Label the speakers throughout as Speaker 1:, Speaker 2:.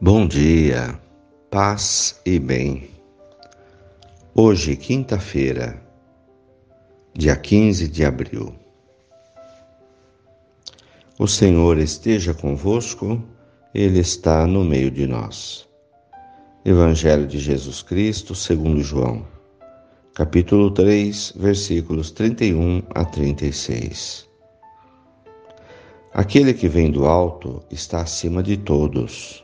Speaker 1: Bom dia, paz e bem. Hoje, quinta-feira, dia 15 de abril. O Senhor esteja convosco, Ele está no meio de nós. Evangelho de Jesus Cristo, segundo João, capítulo 3, versículos 31 a 36. Aquele que vem do alto está acima de todos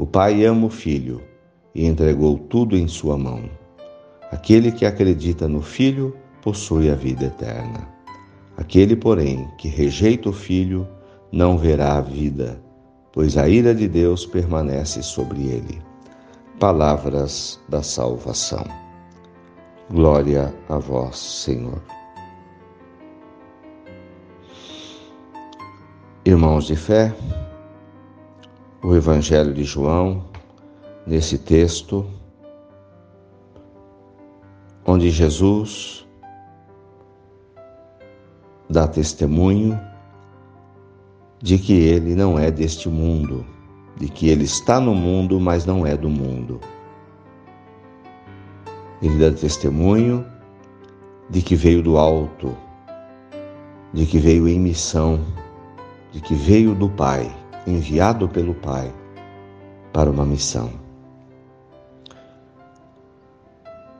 Speaker 1: O Pai ama o Filho e entregou tudo em sua mão. Aquele que acredita no Filho possui a vida eterna. Aquele, porém, que rejeita o Filho não verá a vida, pois a ira de Deus permanece sobre ele. Palavras da salvação. Glória a vós, Senhor. Irmãos de fé, o Evangelho de João, nesse texto, onde Jesus dá testemunho de que ele não é deste mundo, de que ele está no mundo, mas não é do mundo. Ele dá testemunho de que veio do alto, de que veio em missão, de que veio do Pai enviado pelo Pai para uma missão.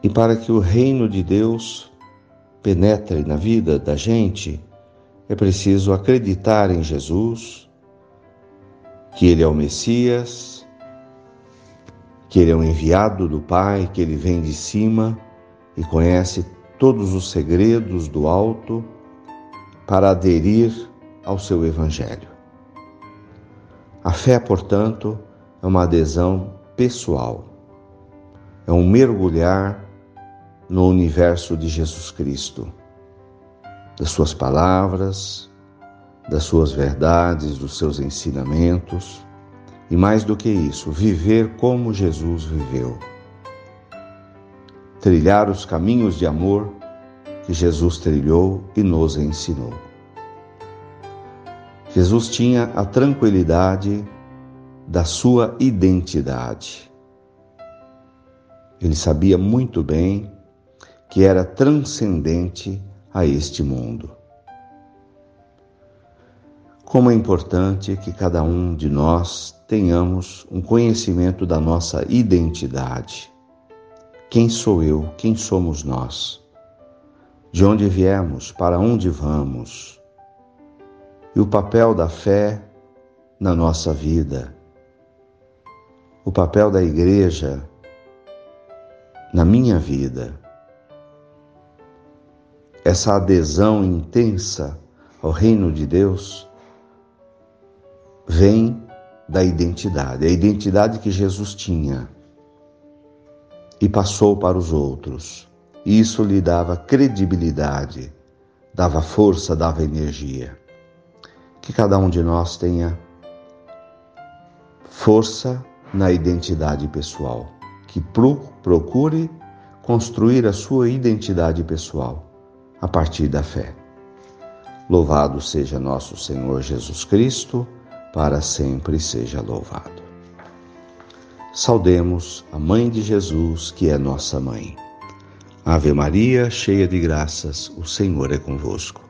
Speaker 1: E para que o reino de Deus penetre na vida da gente, é preciso acreditar em Jesus, que Ele é o Messias, que Ele é o enviado do Pai, que Ele vem de cima e conhece todos os segredos do alto para aderir ao seu Evangelho. A fé, portanto, é uma adesão pessoal, é um mergulhar no universo de Jesus Cristo, das suas palavras, das suas verdades, dos seus ensinamentos e, mais do que isso, viver como Jesus viveu. Trilhar os caminhos de amor que Jesus trilhou e nos ensinou. Jesus tinha a tranquilidade da sua identidade. Ele sabia muito bem que era transcendente a este mundo. Como é importante que cada um de nós tenhamos um conhecimento da nossa identidade. Quem sou eu? Quem somos nós? De onde viemos? Para onde vamos? E o papel da fé na nossa vida, o papel da igreja na minha vida. Essa adesão intensa ao reino de Deus vem da identidade, a identidade que Jesus tinha e passou para os outros. Isso lhe dava credibilidade, dava força, dava energia que cada um de nós tenha força na identidade pessoal, que procure construir a sua identidade pessoal a partir da fé. Louvado seja nosso Senhor Jesus Cristo, para sempre seja louvado. Saudemos a Mãe de Jesus, que é nossa mãe. Ave Maria, cheia de graças, o Senhor é convosco.